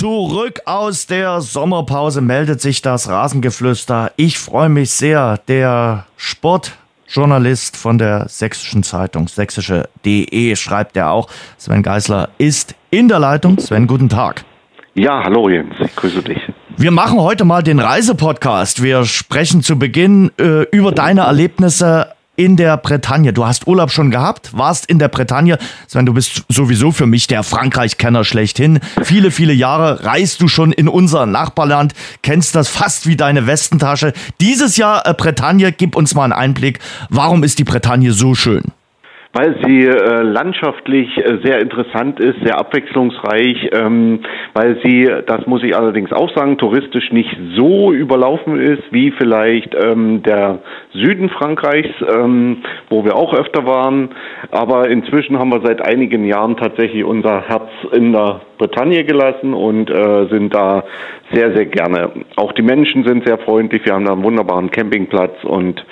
Zurück aus der Sommerpause meldet sich das Rasengeflüster. Ich freue mich sehr. Der Sportjournalist von der Sächsischen Zeitung, sächsische.de, schreibt er auch. Sven Geisler ist in der Leitung. Sven, guten Tag. Ja, hallo Jens, ich grüße dich. Wir machen heute mal den Reisepodcast. Wir sprechen zu Beginn äh, über deine Erlebnisse in der Bretagne. Du hast Urlaub schon gehabt, warst in der Bretagne. Sven, du bist sowieso für mich der Frankreich-Kenner schlechthin. Viele, viele Jahre reist du schon in unser Nachbarland, kennst das fast wie deine Westentasche. Dieses Jahr äh, Bretagne, gib uns mal einen Einblick. Warum ist die Bretagne so schön? Weil sie äh, landschaftlich äh, sehr interessant ist, sehr abwechslungsreich, ähm, weil sie, das muss ich allerdings auch sagen, touristisch nicht so überlaufen ist wie vielleicht ähm, der Süden Frankreichs, ähm, wo wir auch öfter waren. Aber inzwischen haben wir seit einigen Jahren tatsächlich unser Herz in der Bretagne gelassen und äh, sind da sehr, sehr gerne. Auch die Menschen sind sehr freundlich. Wir haben da einen wunderbaren Campingplatz und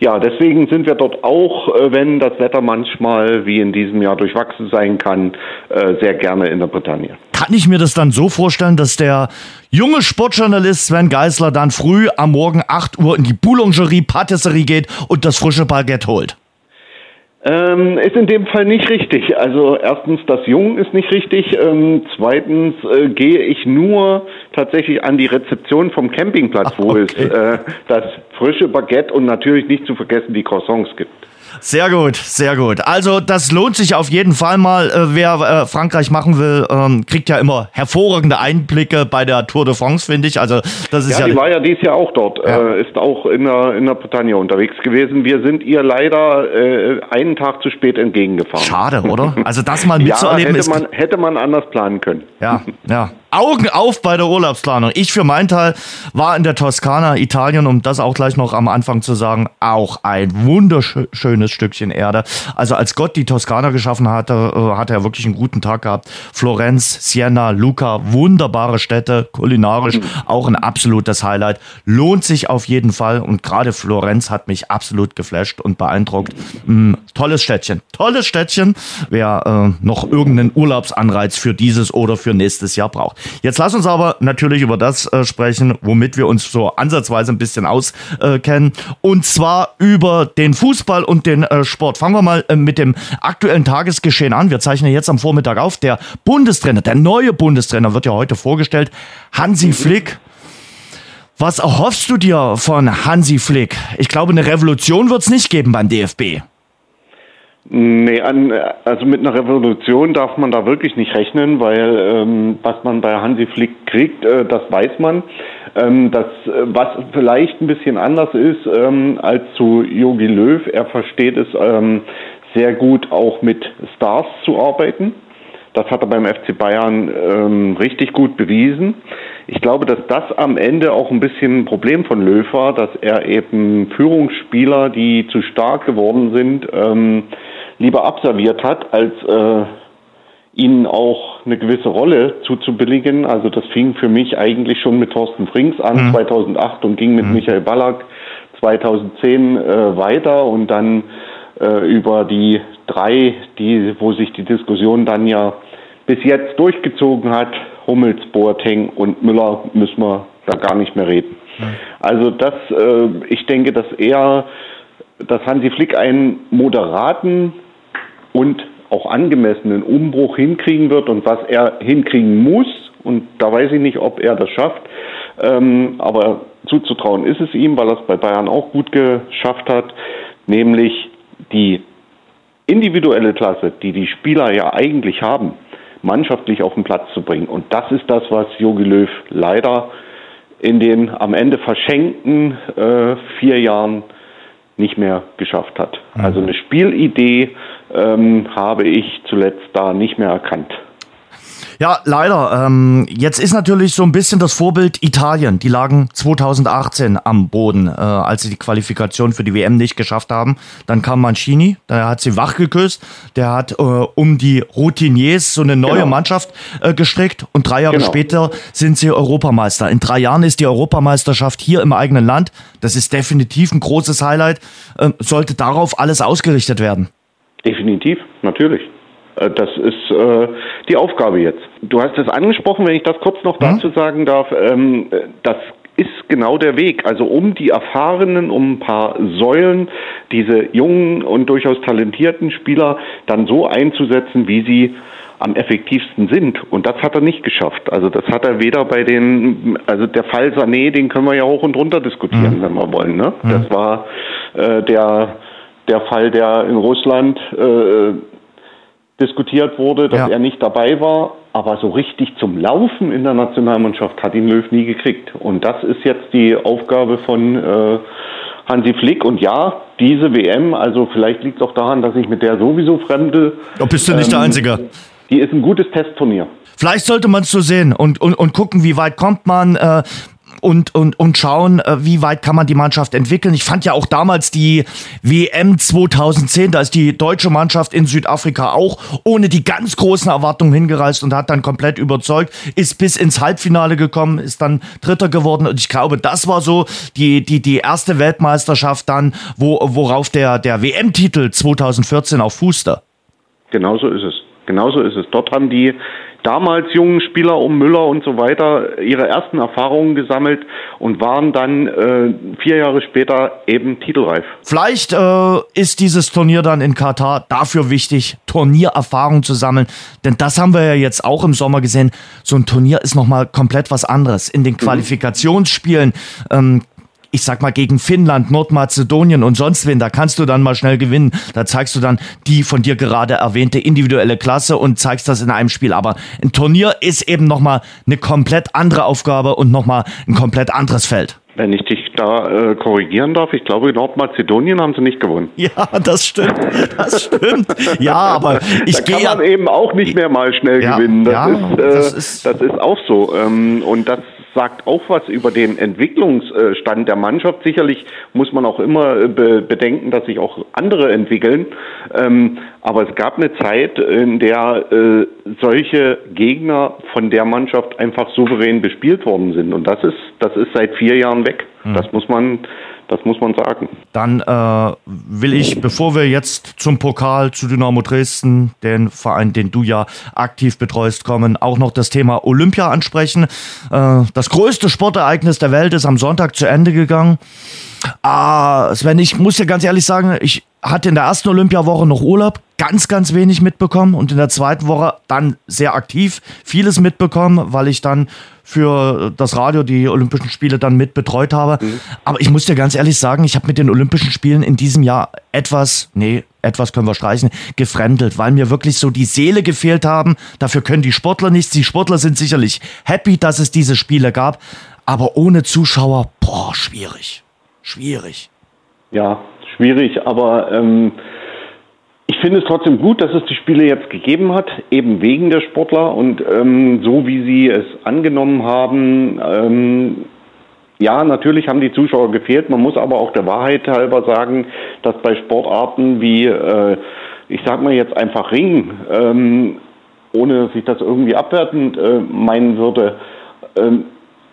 ja, deswegen sind wir dort auch, äh, wenn das Wetter manchmal wie in diesem Jahr durchwachsen sein kann, äh, sehr gerne in der Bretagne. Kann ich mir das dann so vorstellen, dass der junge Sportjournalist Sven Geisler dann früh am Morgen 8 Uhr in die Boulangerie, Patisserie geht und das frische Baguette holt? Ähm, ist in dem Fall nicht richtig. Also erstens, das Jung ist nicht richtig. Ähm, zweitens äh, gehe ich nur tatsächlich an die Rezeption vom Campingplatz, wo okay. es äh, das frische Baguette und natürlich nicht zu vergessen die Croissants gibt. Sehr gut, sehr gut. Also das lohnt sich auf jeden Fall mal. Äh, wer äh, Frankreich machen will, ähm, kriegt ja immer hervorragende Einblicke bei der Tour de France, finde ich. Also das ist ja, ja die war ja dieses Jahr auch dort, ja. äh, ist auch in der, in der Bretagne unterwegs gewesen. Wir sind ihr leider äh, einen Tag zu spät entgegengefahren. Schade, oder? Also das mal mitzuerleben ja, hätte man, hätte man anders planen können. Ja, ja. Augen auf bei der Urlaubsplanung. Ich für meinen Teil war in der Toskana, Italien, um das auch gleich noch am Anfang zu sagen, auch ein wunderschönes Stückchen Erde. Also als Gott die Toskana geschaffen hatte, äh, hat er wirklich einen guten Tag gehabt. Florenz, Siena, Luca, wunderbare Städte, kulinarisch auch ein absolutes Highlight. Lohnt sich auf jeden Fall und gerade Florenz hat mich absolut geflasht und beeindruckt. Mm, tolles Städtchen, tolles Städtchen. Wer äh, noch irgendeinen Urlaubsanreiz für dieses oder für nächstes Jahr braucht. Jetzt lass uns aber natürlich über das äh, sprechen, womit wir uns so ansatzweise ein bisschen auskennen. Äh, und zwar über den Fußball und den äh, Sport. Fangen wir mal äh, mit dem aktuellen Tagesgeschehen an. Wir zeichnen jetzt am Vormittag auf. Der Bundestrainer, der neue Bundestrainer wird ja heute vorgestellt. Hansi Flick. Was erhoffst du dir von Hansi Flick? Ich glaube, eine Revolution wird es nicht geben beim DFB. Nee, an, also mit einer Revolution darf man da wirklich nicht rechnen, weil ähm, was man bei Hansi Flick kriegt, äh, das weiß man. Ähm, das, äh, was vielleicht ein bisschen anders ist ähm, als zu Yogi Löw, er versteht es ähm, sehr gut auch mit Stars zu arbeiten. Das hat er beim FC Bayern ähm, richtig gut bewiesen. Ich glaube, dass das am Ende auch ein bisschen ein Problem von Löw war, dass er eben Führungsspieler, die zu stark geworden sind, ähm, lieber abserviert hat, als äh, ihnen auch eine gewisse Rolle zuzubilligen. Also das fing für mich eigentlich schon mit Thorsten Frings an, mhm. 2008 und ging mit mhm. Michael Ballack 2010 äh, weiter und dann äh, über die drei, die, wo sich die Diskussion dann ja bis jetzt durchgezogen hat, Hummels, Boateng und Müller, müssen wir da gar nicht mehr reden. Mhm. Also das, äh, ich denke, dass er, dass Hansi Flick einen moderaten und auch angemessenen Umbruch hinkriegen wird und was er hinkriegen muss. Und da weiß ich nicht, ob er das schafft. Ähm, aber zuzutrauen ist es ihm, weil er es bei Bayern auch gut geschafft hat, nämlich die individuelle Klasse, die die Spieler ja eigentlich haben, mannschaftlich auf den Platz zu bringen. Und das ist das, was Jogi Löw leider in den am Ende verschenkten äh, vier Jahren nicht mehr geschafft hat. Mhm. Also eine Spielidee ähm, habe ich zuletzt da nicht mehr erkannt. Ja, leider. Ähm, jetzt ist natürlich so ein bisschen das Vorbild Italien. Die lagen 2018 am Boden, äh, als sie die Qualifikation für die WM nicht geschafft haben. Dann kam Mancini, der hat sie wach geküsst. Der hat äh, um die Routiniers so eine neue genau. Mannschaft äh, gestrickt und drei Jahre genau. später sind sie Europameister. In drei Jahren ist die Europameisterschaft hier im eigenen Land. Das ist definitiv ein großes Highlight. Ähm, sollte darauf alles ausgerichtet werden. Definitiv, natürlich. Äh, das ist äh, die Aufgabe jetzt. Du hast es angesprochen, wenn ich das kurz noch dazu sagen darf. Ähm, das ist genau der Weg. Also um die erfahrenen, um ein paar Säulen, diese jungen und durchaus talentierten Spieler dann so einzusetzen, wie sie am effektivsten sind. Und das hat er nicht geschafft. Also das hat er weder bei den, also der Fall Sané, den können wir ja hoch und runter diskutieren, mhm. wenn wir wollen. Ne? Mhm. Das war äh, der, der Fall, der in Russland äh, diskutiert wurde, dass ja. er nicht dabei war. Aber so richtig zum Laufen in der Nationalmannschaft hat ihn Löw nie gekriegt. Und das ist jetzt die Aufgabe von äh, Hansi Flick. Und ja, diese WM, also vielleicht liegt es auch daran, dass ich mit der sowieso fremde. Da bist du nicht ähm, der Einzige. Die ist ein gutes Testturnier. Vielleicht sollte man es so sehen und, und, und gucken, wie weit kommt man. Äh, und, und, und schauen, äh, wie weit kann man die Mannschaft entwickeln. Ich fand ja auch damals die WM 2010, da ist die deutsche Mannschaft in Südafrika auch ohne die ganz großen Erwartungen hingereist und hat dann komplett überzeugt, ist bis ins Halbfinale gekommen, ist dann Dritter geworden und ich glaube, das war so die, die, die erste Weltmeisterschaft dann, wo, worauf der, der WM-Titel 2014 auch fußte. Genauso ist es. Genauso ist es. Dort haben die damals jungen Spieler um Müller und so weiter ihre ersten Erfahrungen gesammelt und waren dann äh, vier Jahre später eben titelreif. Vielleicht äh, ist dieses Turnier dann in Katar dafür wichtig, Turniererfahrung zu sammeln, denn das haben wir ja jetzt auch im Sommer gesehen. So ein Turnier ist nochmal komplett was anderes. In den mhm. Qualifikationsspielen ähm, ich sag mal, gegen Finnland, Nordmazedonien und sonst wen, da kannst du dann mal schnell gewinnen. Da zeigst du dann die von dir gerade erwähnte individuelle Klasse und zeigst das in einem Spiel. Aber ein Turnier ist eben nochmal eine komplett andere Aufgabe und nochmal ein komplett anderes Feld. Wenn ich dich da äh, korrigieren darf, ich glaube, Nordmazedonien haben sie nicht gewonnen. Ja, das stimmt. Das stimmt. Ja, aber ich gehe. Kann man eben auch nicht mehr mal schnell ja, gewinnen. Das, ja, ist, äh, das, ist, das ist auch so. Ähm, und das sagt auch was über den Entwicklungsstand der Mannschaft. Sicherlich muss man auch immer äh, bedenken, dass sich auch andere entwickeln. Ähm, aber es gab eine Zeit, in der äh, solche Gegner von der Mannschaft einfach souverän bespielt worden sind. Und das ist, das ist seit vier Jahren weg. Mhm. Das muss man das muss man sagen. Dann äh, will ich, bevor wir jetzt zum Pokal zu Dynamo Dresden, den Verein, den du ja aktiv betreust, kommen, auch noch das Thema Olympia ansprechen. Äh, das größte Sportereignis der Welt ist am Sonntag zu Ende gegangen. Ah, Sven, ich muss dir ganz ehrlich sagen, ich hatte in der ersten Olympiawoche noch Urlaub, ganz, ganz wenig mitbekommen und in der zweiten Woche dann sehr aktiv vieles mitbekommen, weil ich dann für das Radio die Olympischen Spiele dann mit betreut habe. Mhm. Aber ich muss dir ganz ehrlich sagen, ich habe mit den Olympischen Spielen in diesem Jahr etwas, nee, etwas können wir streichen, gefremdelt, weil mir wirklich so die Seele gefehlt haben. Dafür können die Sportler nichts. Die Sportler sind sicherlich happy, dass es diese Spiele gab. Aber ohne Zuschauer, boah, schwierig. Schwierig. Ja, schwierig, aber ähm, finde es trotzdem gut, dass es die Spiele jetzt gegeben hat, eben wegen der Sportler und ähm, so wie sie es angenommen haben. Ähm, ja, natürlich haben die Zuschauer gefehlt. Man muss aber auch der Wahrheit halber sagen, dass bei Sportarten wie, äh, ich sag mal jetzt einfach Ring, ähm, ohne dass ich das irgendwie abwertend äh, meinen würde, ähm,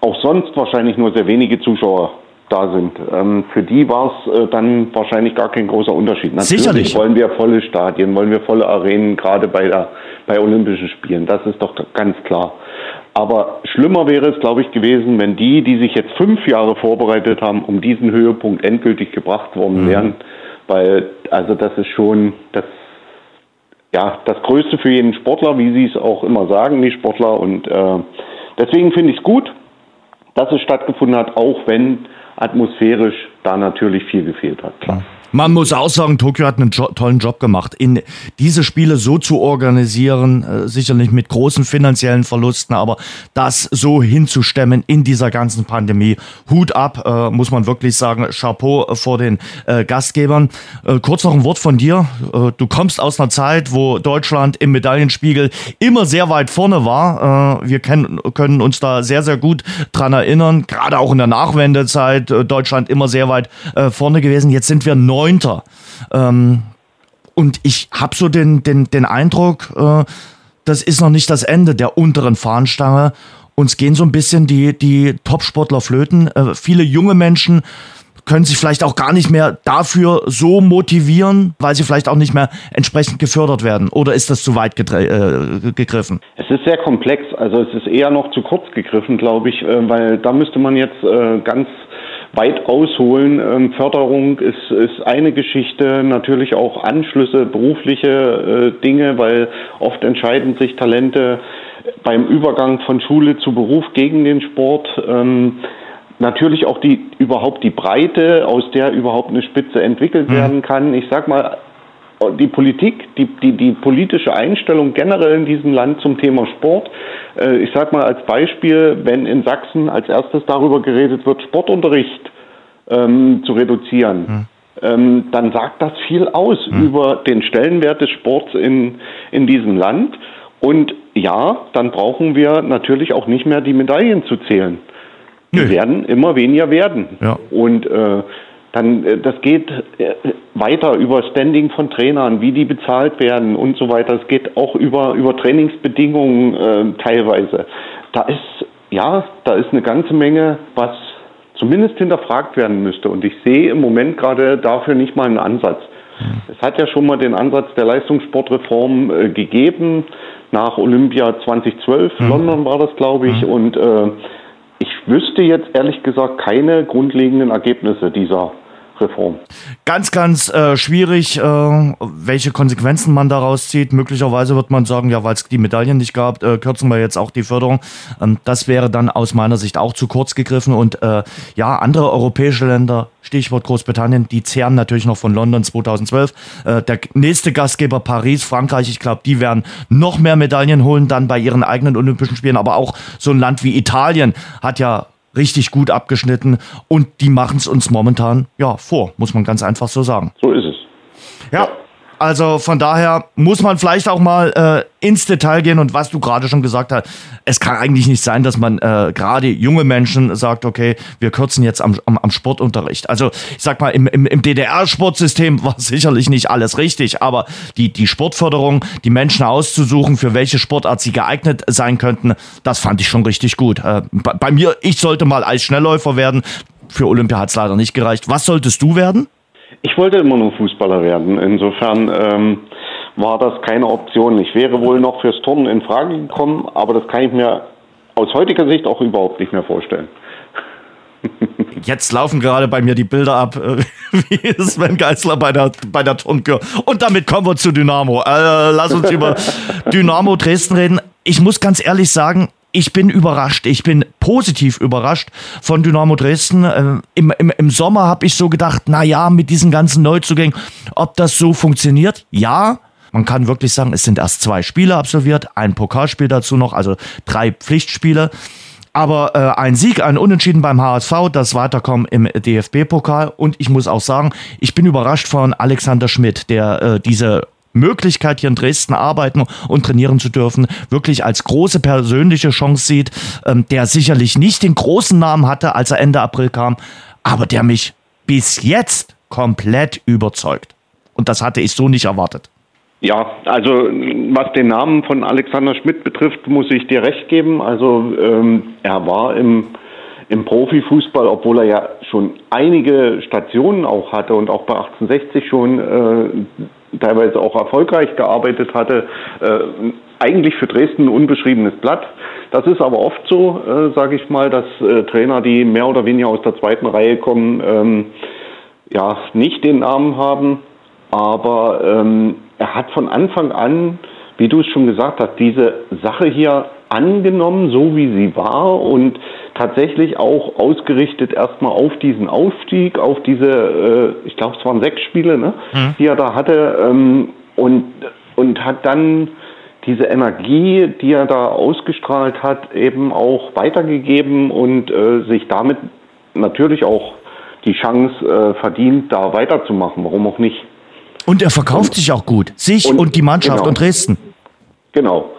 auch sonst wahrscheinlich nur sehr wenige Zuschauer da sind. Ähm, für die war es äh, dann wahrscheinlich gar kein großer Unterschied. Natürlich Sicherlich. wollen wir volle Stadien, wollen wir volle Arenen, gerade bei, der, bei Olympischen Spielen. Das ist doch ganz klar. Aber schlimmer wäre es, glaube ich, gewesen, wenn die, die sich jetzt fünf Jahre vorbereitet haben, um diesen Höhepunkt endgültig gebracht worden mhm. wären. Weil, also das ist schon das, ja, das Größte für jeden Sportler, wie sie es auch immer sagen, die Sportler. Und äh, deswegen finde ich es gut, dass es stattgefunden hat, auch wenn atmosphärisch da natürlich viel gefehlt hat. Klar. Man muss auch sagen, Tokio hat einen jo tollen Job gemacht, in diese Spiele so zu organisieren, äh, sicherlich mit großen finanziellen Verlusten, aber das so hinzustemmen in dieser ganzen Pandemie. Hut ab, äh, muss man wirklich sagen. Chapeau vor den äh, Gastgebern. Äh, kurz noch ein Wort von dir. Äh, du kommst aus einer Zeit, wo Deutschland im Medaillenspiegel immer sehr weit vorne war. Äh, wir kennen, können uns da sehr, sehr gut dran erinnern. Gerade auch in der Nachwendezeit Deutschland immer sehr weit vorne gewesen. Jetzt sind wir neu Neunter. Ähm, und ich habe so den, den, den Eindruck, äh, das ist noch nicht das Ende der unteren Fahnenstange. Uns gehen so ein bisschen die, die Top-Sportler flöten. Äh, viele junge Menschen können sich vielleicht auch gar nicht mehr dafür so motivieren, weil sie vielleicht auch nicht mehr entsprechend gefördert werden? Oder ist das zu weit äh, gegriffen? Es ist sehr komplex. Also es ist eher noch zu kurz gegriffen, glaube ich, äh, weil da müsste man jetzt äh, ganz weit ausholen. Ähm, Förderung ist, ist eine Geschichte, natürlich auch Anschlüsse, berufliche äh, Dinge, weil oft entscheiden sich Talente beim Übergang von Schule zu Beruf gegen den Sport. Ähm, natürlich auch die überhaupt die Breite, aus der überhaupt eine Spitze entwickelt mhm. werden kann. Ich sag mal, die Politik, die, die, die politische Einstellung generell in diesem Land zum Thema Sport. Äh, ich sage mal als Beispiel, wenn in Sachsen als erstes darüber geredet wird, Sportunterricht ähm, zu reduzieren, hm. ähm, dann sagt das viel aus hm. über den Stellenwert des Sports in, in diesem Land. Und ja, dann brauchen wir natürlich auch nicht mehr die Medaillen zu zählen. Die werden immer weniger werden. Ja. Und äh, dann, äh, das geht äh, weiter über Standing von Trainern, wie die bezahlt werden und so weiter. Es geht auch über, über Trainingsbedingungen äh, teilweise. Da ist, ja, da ist eine ganze Menge, was zumindest hinterfragt werden müsste. Und ich sehe im Moment gerade dafür nicht mal einen Ansatz. Mhm. Es hat ja schon mal den Ansatz der Leistungssportreform äh, gegeben, nach Olympia 2012, mhm. London war das, glaube ich, mhm. und äh, ich wüsste jetzt ehrlich gesagt keine grundlegenden Ergebnisse dieser Reform. Ganz, ganz äh, schwierig, äh, welche Konsequenzen man daraus zieht. Möglicherweise wird man sagen, ja, weil es die Medaillen nicht gab, äh, kürzen wir jetzt auch die Förderung. Ähm, das wäre dann aus meiner Sicht auch zu kurz gegriffen. Und äh, ja, andere europäische Länder, Stichwort Großbritannien, die zehren natürlich noch von London 2012. Äh, der nächste Gastgeber Paris, Frankreich, ich glaube, die werden noch mehr Medaillen holen dann bei ihren eigenen Olympischen Spielen. Aber auch so ein Land wie Italien hat ja richtig gut abgeschnitten und die machen es uns momentan ja vor, muss man ganz einfach so sagen. So ist es. Ja, also von daher muss man vielleicht auch mal äh, ins Detail gehen und was du gerade schon gesagt hast, es kann eigentlich nicht sein, dass man äh, gerade junge Menschen sagt, okay, wir kürzen jetzt am, am, am Sportunterricht. Also ich sag mal, im, im, im DDR-Sportsystem war sicherlich nicht alles richtig, aber die, die Sportförderung, die Menschen auszusuchen, für welche Sportart sie geeignet sein könnten, das fand ich schon richtig gut. Äh, bei, bei mir, ich sollte mal Eisschnellläufer werden. Für Olympia hat es leider nicht gereicht. Was solltest du werden? Ich wollte immer nur Fußballer werden. Insofern ähm, war das keine Option. Ich wäre wohl noch fürs Turnen in Frage gekommen, aber das kann ich mir aus heutiger Sicht auch überhaupt nicht mehr vorstellen. Jetzt laufen gerade bei mir die Bilder ab, äh, wie Sven Geisler bei der, bei der Turnkür. Und damit kommen wir zu Dynamo. Äh, lass uns über Dynamo Dresden reden. Ich muss ganz ehrlich sagen, ich bin überrascht. Ich bin positiv überrascht von Dynamo Dresden. Äh, im, im, Im Sommer habe ich so gedacht, na ja, mit diesen ganzen Neuzugängen, ob das so funktioniert. Ja, man kann wirklich sagen, es sind erst zwei Spiele absolviert, ein Pokalspiel dazu noch, also drei Pflichtspiele. Aber äh, ein Sieg, ein Unentschieden beim HSV, das Weiterkommen im DFB-Pokal. Und ich muss auch sagen, ich bin überrascht von Alexander Schmidt, der äh, diese Möglichkeit, hier in Dresden arbeiten und trainieren zu dürfen, wirklich als große persönliche Chance sieht, ähm, der sicherlich nicht den großen Namen hatte, als er Ende April kam, aber der mich bis jetzt komplett überzeugt. Und das hatte ich so nicht erwartet. Ja, also was den Namen von Alexander Schmidt betrifft, muss ich dir recht geben. Also ähm, er war im, im Profifußball, obwohl er ja schon einige Stationen auch hatte und auch bei 1860 schon äh, teilweise auch erfolgreich gearbeitet hatte, äh, eigentlich für Dresden ein unbeschriebenes Blatt. Das ist aber oft so, äh, sage ich mal, dass äh, Trainer, die mehr oder weniger aus der zweiten Reihe kommen, ähm, ja, nicht den Namen haben. Aber ähm, er hat von Anfang an, wie du es schon gesagt hast, diese Sache hier angenommen, so wie sie war und tatsächlich auch ausgerichtet erstmal auf diesen Aufstieg, auf diese, äh, ich glaube, es waren sechs Spiele, ne, mhm. die er da hatte ähm, und, und hat dann diese Energie, die er da ausgestrahlt hat, eben auch weitergegeben und äh, sich damit natürlich auch die Chance äh, verdient, da weiterzumachen. Warum auch nicht? Und er verkauft und, sich auch gut. Sich und, und die Mannschaft genau. und Dresden. Genau.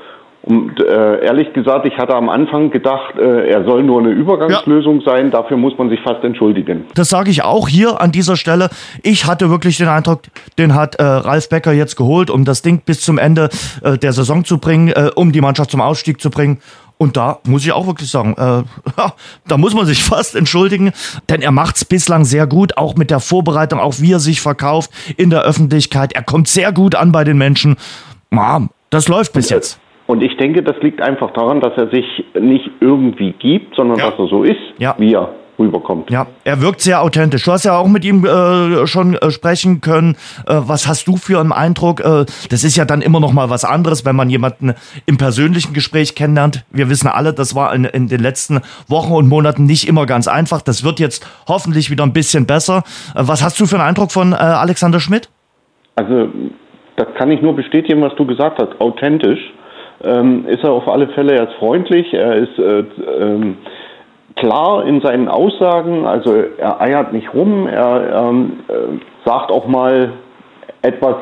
Und äh, ehrlich gesagt, ich hatte am Anfang gedacht, äh, er soll nur eine Übergangslösung ja. sein. Dafür muss man sich fast entschuldigen. Das sage ich auch hier an dieser Stelle. Ich hatte wirklich den Eindruck, den hat äh, Ralf Becker jetzt geholt, um das Ding bis zum Ende äh, der Saison zu bringen, äh, um die Mannschaft zum Ausstieg zu bringen. Und da muss ich auch wirklich sagen, äh, da muss man sich fast entschuldigen, denn er macht es bislang sehr gut, auch mit der Vorbereitung, auch wie er sich verkauft in der Öffentlichkeit. Er kommt sehr gut an bei den Menschen. Ja, das läuft bis jetzt. Und ich denke, das liegt einfach daran, dass er sich nicht irgendwie gibt, sondern ja. dass er so ist, ja. wie er rüberkommt. Ja, er wirkt sehr authentisch. Du hast ja auch mit ihm äh, schon äh, sprechen können. Äh, was hast du für einen Eindruck? Äh, das ist ja dann immer noch mal was anderes, wenn man jemanden im persönlichen Gespräch kennenlernt. Wir wissen alle, das war in, in den letzten Wochen und Monaten nicht immer ganz einfach. Das wird jetzt hoffentlich wieder ein bisschen besser. Äh, was hast du für einen Eindruck von äh, Alexander Schmidt? Also, das kann ich nur bestätigen, was du gesagt hast. Authentisch. Ähm, ist er auf alle Fälle, er ist freundlich, er ist ähm, klar in seinen Aussagen, also er eiert nicht rum, er ähm, äh, sagt auch mal etwas,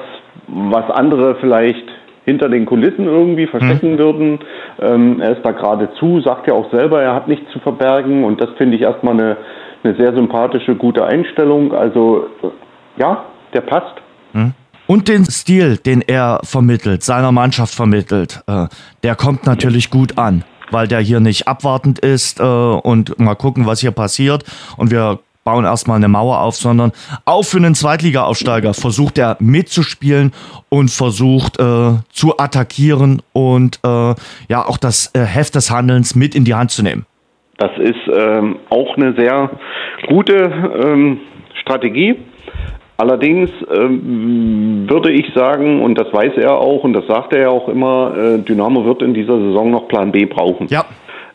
was andere vielleicht hinter den Kulissen irgendwie verstecken mhm. würden. Ähm, er ist da geradezu, sagt ja auch selber, er hat nichts zu verbergen und das finde ich erstmal eine, eine sehr sympathische, gute Einstellung. Also ja, der passt. Mhm. Und den Stil, den er vermittelt, seiner Mannschaft vermittelt, äh, der kommt natürlich gut an weil der hier nicht abwartend ist äh, und mal gucken, was hier passiert. Und wir bauen erstmal eine Mauer auf, sondern auch für einen Zweitliga-Aufsteiger versucht er mitzuspielen und versucht äh, zu attackieren und äh, ja auch das äh, Heft des Handelns mit in die Hand zu nehmen. Das ist ähm, auch eine sehr gute ähm, Strategie. Allerdings ähm, würde ich sagen, und das weiß er auch und das sagt er ja auch immer, äh, Dynamo wird in dieser Saison noch Plan B brauchen. Ja.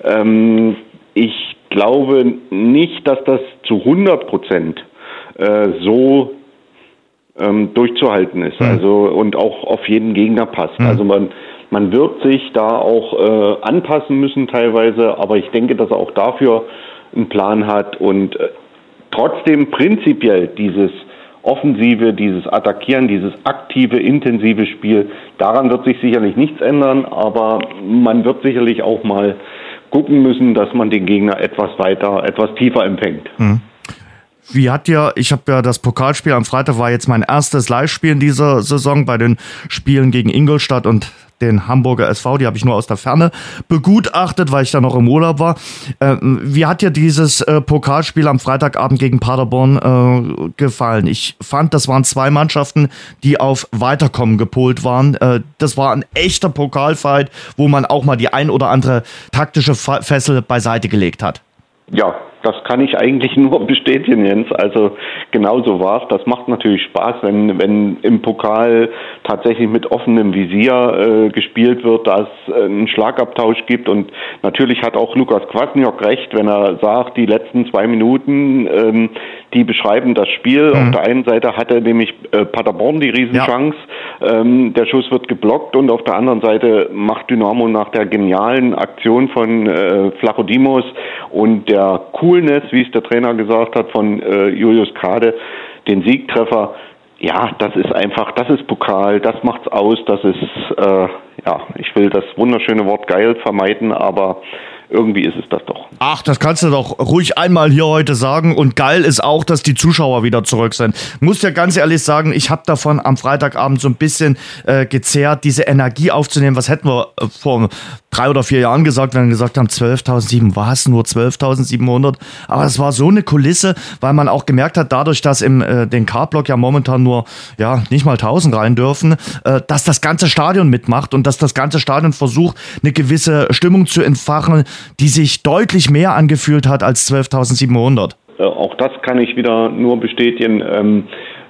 Ähm, ich glaube nicht, dass das zu 100 Prozent äh, so ähm, durchzuhalten ist. Mhm. Also und auch auf jeden Gegner passt. Mhm. Also man man wird sich da auch äh, anpassen müssen teilweise, aber ich denke, dass er auch dafür einen Plan hat und äh, trotzdem prinzipiell dieses Offensive, dieses Attackieren, dieses aktive, intensive Spiel, daran wird sich sicherlich nichts ändern, aber man wird sicherlich auch mal gucken müssen, dass man den Gegner etwas weiter, etwas tiefer empfängt. Mhm. Wie hat dir, ich habe ja das Pokalspiel am Freitag war jetzt mein erstes Live-Spiel in dieser Saison bei den Spielen gegen Ingolstadt und den Hamburger SV, die habe ich nur aus der Ferne begutachtet, weil ich da noch im Urlaub war. Äh, wie hat dir dieses äh, Pokalspiel am Freitagabend gegen Paderborn äh, gefallen? Ich fand, das waren zwei Mannschaften, die auf Weiterkommen gepolt waren. Äh, das war ein echter Pokalfight, wo man auch mal die ein oder andere taktische Fessel beiseite gelegt hat. Ja, das kann ich eigentlich nur bestätigen, Jens. Also genauso war es. Das macht natürlich Spaß, wenn, wenn im Pokal tatsächlich mit offenem Visier äh, gespielt wird, dass es äh, einen Schlagabtausch gibt. Und natürlich hat auch Lukas Kwasniok recht, wenn er sagt, die letzten zwei Minuten, ähm, die beschreiben das Spiel. Mhm. Auf der einen Seite hatte nämlich äh, Paderborn die Riesenchance. Ja. Ähm, der Schuss wird geblockt und auf der anderen Seite macht Dynamo nach der genialen Aktion von äh, Flachodimos und der Coolness, wie es der Trainer gesagt hat, von äh, Julius Kade, den Siegtreffer. Ja, das ist einfach, das ist Pokal, das macht's aus, das ist, äh, ja, ich will das wunderschöne Wort geil vermeiden, aber irgendwie ist es das doch. Ach, das kannst du doch ruhig einmal hier heute sagen. Und geil ist auch, dass die Zuschauer wieder zurück sind. Muss ja ganz ehrlich sagen, ich habe davon am Freitagabend so ein bisschen äh, gezehrt, diese Energie aufzunehmen. Was hätten wir äh, vor drei oder vier Jahren gesagt, wenn wir gesagt haben, 12.700, war es nur 12.700. Aber es war so eine Kulisse, weil man auch gemerkt hat, dadurch, dass im äh, den K-Block ja momentan nur ja nicht mal 1000 rein dürfen, äh, dass das ganze Stadion mitmacht und dass das ganze Stadion versucht, eine gewisse Stimmung zu entfachen, die sich deutlich mehr angefühlt hat als 12.700. Äh, auch das kann ich wieder nur bestätigen. Ähm,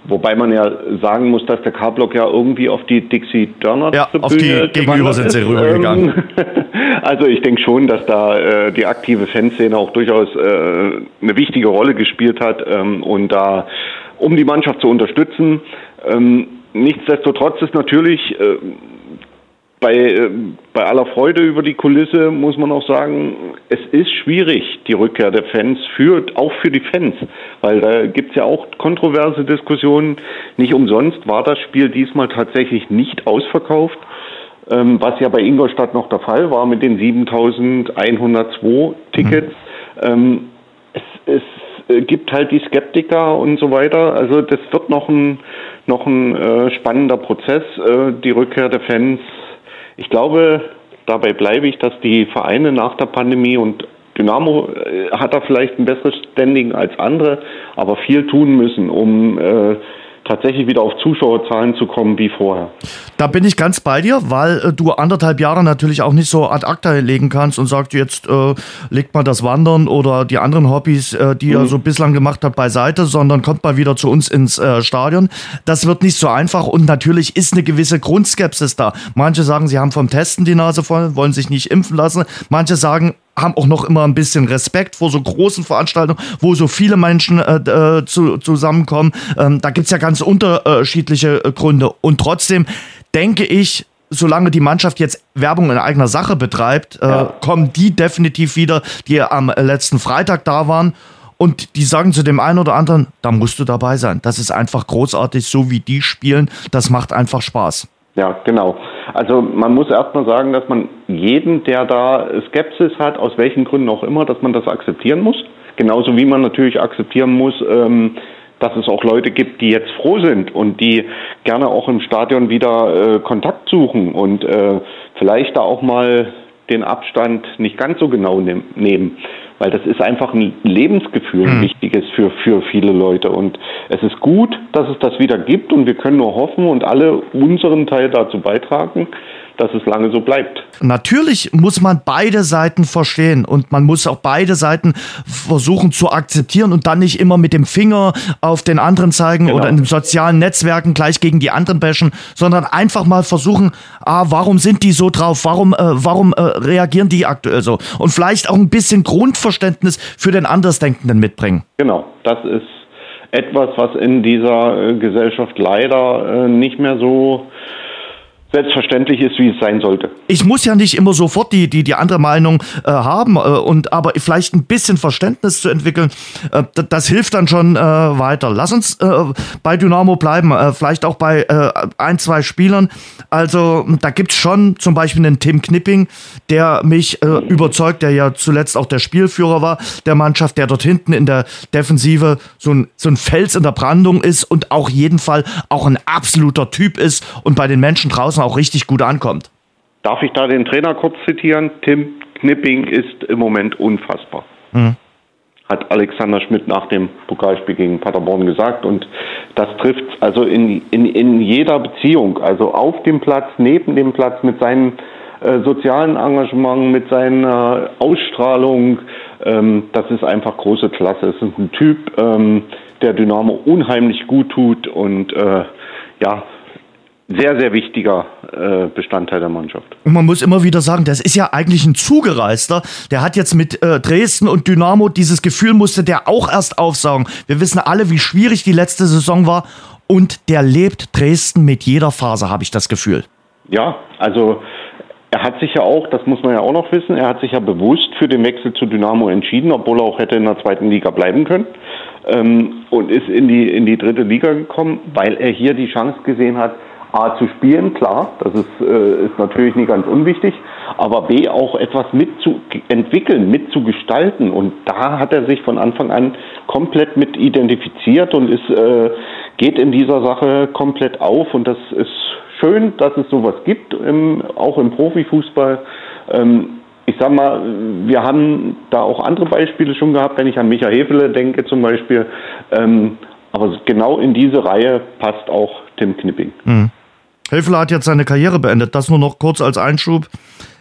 wobei man ja sagen muss, dass der K-Block ja irgendwie auf die Dixie Dörner ja, auf die gegenüber sind sie rübergegangen. also ich denke schon, dass da äh, die aktive Fanszene auch durchaus äh, eine wichtige Rolle gespielt hat ähm, und da um die Mannschaft zu unterstützen. Ähm, nichtsdestotrotz ist natürlich äh, bei, äh, bei aller Freude über die Kulisse muss man auch sagen, es ist schwierig, die Rückkehr der Fans, für, auch für die Fans, weil da gibt's ja auch kontroverse Diskussionen. Nicht umsonst war das Spiel diesmal tatsächlich nicht ausverkauft, ähm, was ja bei Ingolstadt noch der Fall war mit den 7102 Tickets. Mhm. Ähm, es, es äh, gibt halt die Skeptiker und so weiter. Also das wird noch ein, noch ein äh, spannender Prozess, äh, die Rückkehr der Fans ich glaube, dabei bleibe ich, dass die Vereine nach der Pandemie und Dynamo äh, hat da vielleicht ein besseres Standing als andere, aber viel tun müssen, um äh, tatsächlich wieder auf Zuschauerzahlen zu kommen wie vorher. Da bin ich ganz bei dir, weil äh, du anderthalb Jahre natürlich auch nicht so ad acta legen kannst und sagst, jetzt äh, legt mal das Wandern oder die anderen Hobbys, äh, die mhm. ihr so bislang gemacht habt, beiseite, sondern kommt mal wieder zu uns ins äh, Stadion. Das wird nicht so einfach und natürlich ist eine gewisse Grundskepsis da. Manche sagen, sie haben vom Testen die Nase voll, wollen sich nicht impfen lassen. Manche sagen, haben auch noch immer ein bisschen Respekt vor so großen Veranstaltungen, wo so viele Menschen äh, äh zu, zusammenkommen. Ähm, da gibt's ja ganz unterschiedliche äh, Gründe. Und trotzdem denke ich, solange die Mannschaft jetzt Werbung in eigener Sache betreibt, äh, ja. kommen die definitiv wieder, die am letzten Freitag da waren. Und die sagen zu dem einen oder anderen, da musst du dabei sein. Das ist einfach großartig, so wie die spielen. Das macht einfach Spaß. Ja, genau. Also man muss erstmal sagen, dass man jeden, der da Skepsis hat, aus welchen Gründen auch immer, dass man das akzeptieren muss. Genauso wie man natürlich akzeptieren muss, ähm, dass es auch Leute gibt, die jetzt froh sind und die gerne auch im Stadion wieder äh, Kontakt suchen und äh, vielleicht da auch mal den Abstand nicht ganz so genau nehm, nehmen weil das ist einfach ein Lebensgefühl, ein mhm. wichtiges für, für viele Leute. Und es ist gut, dass es das wieder gibt und wir können nur hoffen und alle unseren Teil dazu beitragen, dass es lange so bleibt. Natürlich muss man beide Seiten verstehen und man muss auch beide Seiten versuchen zu akzeptieren und dann nicht immer mit dem Finger auf den anderen zeigen genau. oder in den sozialen Netzwerken gleich gegen die anderen bashen, sondern einfach mal versuchen, ah, warum sind die so drauf? Warum, äh, warum äh, reagieren die aktuell so? Und vielleicht auch ein bisschen Grundverständnis für den Andersdenkenden mitbringen. Genau, das ist etwas, was in dieser äh, Gesellschaft leider äh, nicht mehr so selbstverständlich ist, wie es sein sollte. Ich muss ja nicht immer sofort die, die, die andere Meinung äh, haben äh, und aber vielleicht ein bisschen Verständnis zu entwickeln, äh, das hilft dann schon äh, weiter. Lass uns äh, bei Dynamo bleiben, äh, vielleicht auch bei ein, zwei Spielern. Also da gibt es schon zum Beispiel einen Tim Knipping, der mich überzeugt, der ja zuletzt auch der Spielführer war der Mannschaft, der dort hinten in der Defensive so ein, so ein Fels in der Brandung ist und auch jeden Fall auch ein absoluter Typ ist und bei den Menschen draußen draußen auch richtig gut ankommt. Darf ich da den Trainer kurz zitieren? Tim Knipping ist im Moment unfassbar. Mhm. Hat Alexander Schmidt nach dem Pokalspiel gegen Paderborn gesagt. Und das trifft also in, in, in jeder Beziehung, also auf dem Platz, neben dem Platz, mit seinem äh, sozialen Engagement, mit seiner Ausstrahlung. Ähm, das ist einfach große Klasse. Es ist ein Typ, ähm, der Dynamo unheimlich gut tut und äh, ja, sehr, sehr wichtiger äh, Bestandteil der Mannschaft. Und man muss immer wieder sagen, das ist ja eigentlich ein Zugereister. Der hat jetzt mit äh, Dresden und Dynamo dieses Gefühl, musste der auch erst aufsaugen. Wir wissen alle, wie schwierig die letzte Saison war. Und der lebt Dresden mit jeder Phase, habe ich das Gefühl. Ja, also er hat sich ja auch, das muss man ja auch noch wissen, er hat sich ja bewusst für den Wechsel zu Dynamo entschieden, obwohl er auch hätte in der zweiten Liga bleiben können. Ähm, und ist in die, in die dritte Liga gekommen, weil er hier die Chance gesehen hat, A zu spielen, klar, das ist, äh, ist natürlich nicht ganz unwichtig, aber B auch etwas mitzuentwickeln, mitzugestalten. Und da hat er sich von Anfang an komplett mit identifiziert und ist, äh, geht in dieser Sache komplett auf. Und das ist schön, dass es sowas gibt, im, auch im Profifußball. Ähm, ich sag mal, wir haben da auch andere Beispiele schon gehabt, wenn ich an Michael Hefele denke zum Beispiel. Ähm, aber genau in diese Reihe passt auch Tim Knipping. Mhm. Helfler hat jetzt seine Karriere beendet. Das nur noch kurz als Einschub.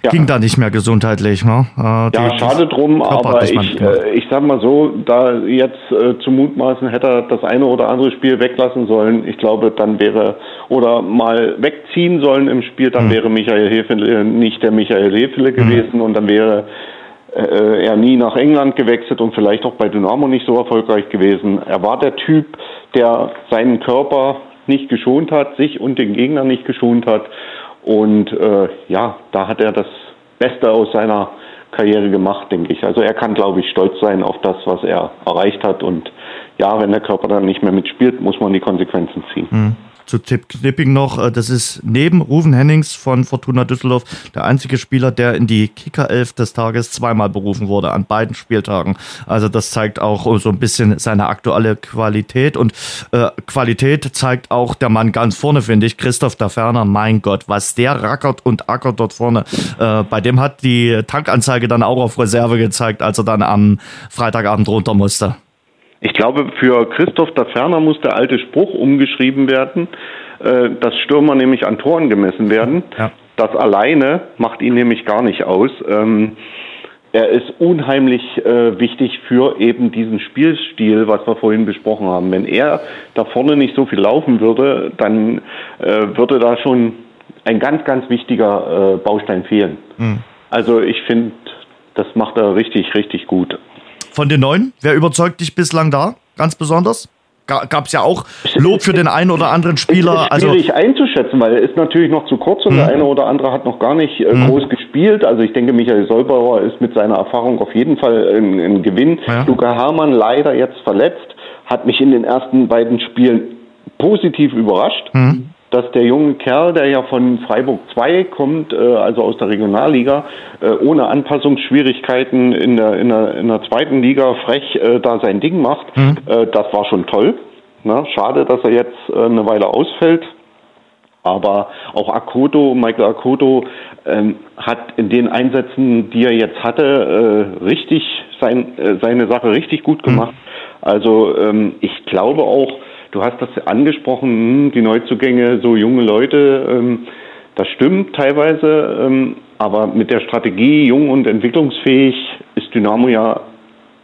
Ja. Ging da nicht mehr gesundheitlich. Ne? Äh, ja, schade drum, aber ich, äh, ich sag mal so, da jetzt äh, zu mutmaßen, hätte er das eine oder andere Spiel weglassen sollen. Ich glaube, dann wäre, oder mal wegziehen sollen im Spiel, dann mhm. wäre Michael Hefele nicht der Michael Hefele mhm. gewesen und dann wäre äh, er nie nach England gewechselt und vielleicht auch bei Dynamo nicht so erfolgreich gewesen. Er war der Typ, der seinen Körper nicht geschont hat, sich und den Gegner nicht geschont hat. Und äh, ja, da hat er das Beste aus seiner Karriere gemacht, denke ich. Also er kann, glaube ich, stolz sein auf das, was er erreicht hat. Und ja, wenn der Körper dann nicht mehr mitspielt, muss man die Konsequenzen ziehen. Mhm. Zu Tipp Knipping noch, äh, das ist neben Ruven Hennings von Fortuna Düsseldorf der einzige Spieler, der in die Kicker-Elf des Tages zweimal berufen wurde, an beiden Spieltagen. Also das zeigt auch so ein bisschen seine aktuelle Qualität und äh, Qualität zeigt auch der Mann ganz vorne, finde ich, Christoph Daferner, mein Gott, was der rackert und ackert dort vorne. Äh, bei dem hat die Tankanzeige dann auch auf Reserve gezeigt, als er dann am Freitagabend runter musste. Ich glaube, für Christoph da Ferner muss der alte Spruch umgeschrieben werden, äh, dass Stürmer nämlich an Toren gemessen werden. Ja. Das alleine macht ihn nämlich gar nicht aus. Ähm, er ist unheimlich äh, wichtig für eben diesen Spielstil, was wir vorhin besprochen haben. Wenn er da vorne nicht so viel laufen würde, dann äh, würde da schon ein ganz, ganz wichtiger äh, Baustein fehlen. Mhm. Also ich finde, das macht er richtig, richtig gut. Von den neun, wer überzeugt dich bislang da? Ganz besonders? Gab es ja auch Lob für den einen oder anderen Spieler. Ist schwierig also einzuschätzen, weil er ist natürlich noch zu kurz und mhm. der eine oder andere hat noch gar nicht äh, mhm. groß gespielt. Also ich denke, Michael Solbauer ist mit seiner Erfahrung auf jeden Fall ein, ein Gewinn. Ja. Luca Hermann leider jetzt verletzt, hat mich in den ersten beiden Spielen positiv überrascht. Mhm dass der junge Kerl, der ja von Freiburg 2 kommt, äh, also aus der Regionalliga, äh, ohne Anpassungsschwierigkeiten in der, in der, in der zweiten Liga frech äh, da sein Ding macht, mhm. Das war schon toll. Na, schade, dass er jetzt eine Weile ausfällt. Aber auch Akoto, Michael Akoto, ähm, hat in den Einsätzen, die er jetzt hatte, richtig sein, seine Sache richtig gut gemacht. Mhm. Also ähm, ich glaube auch, Du hast das angesprochen, hm, die Neuzugänge, so junge Leute, ähm, das stimmt teilweise, ähm, aber mit der Strategie jung und entwicklungsfähig ist Dynamo ja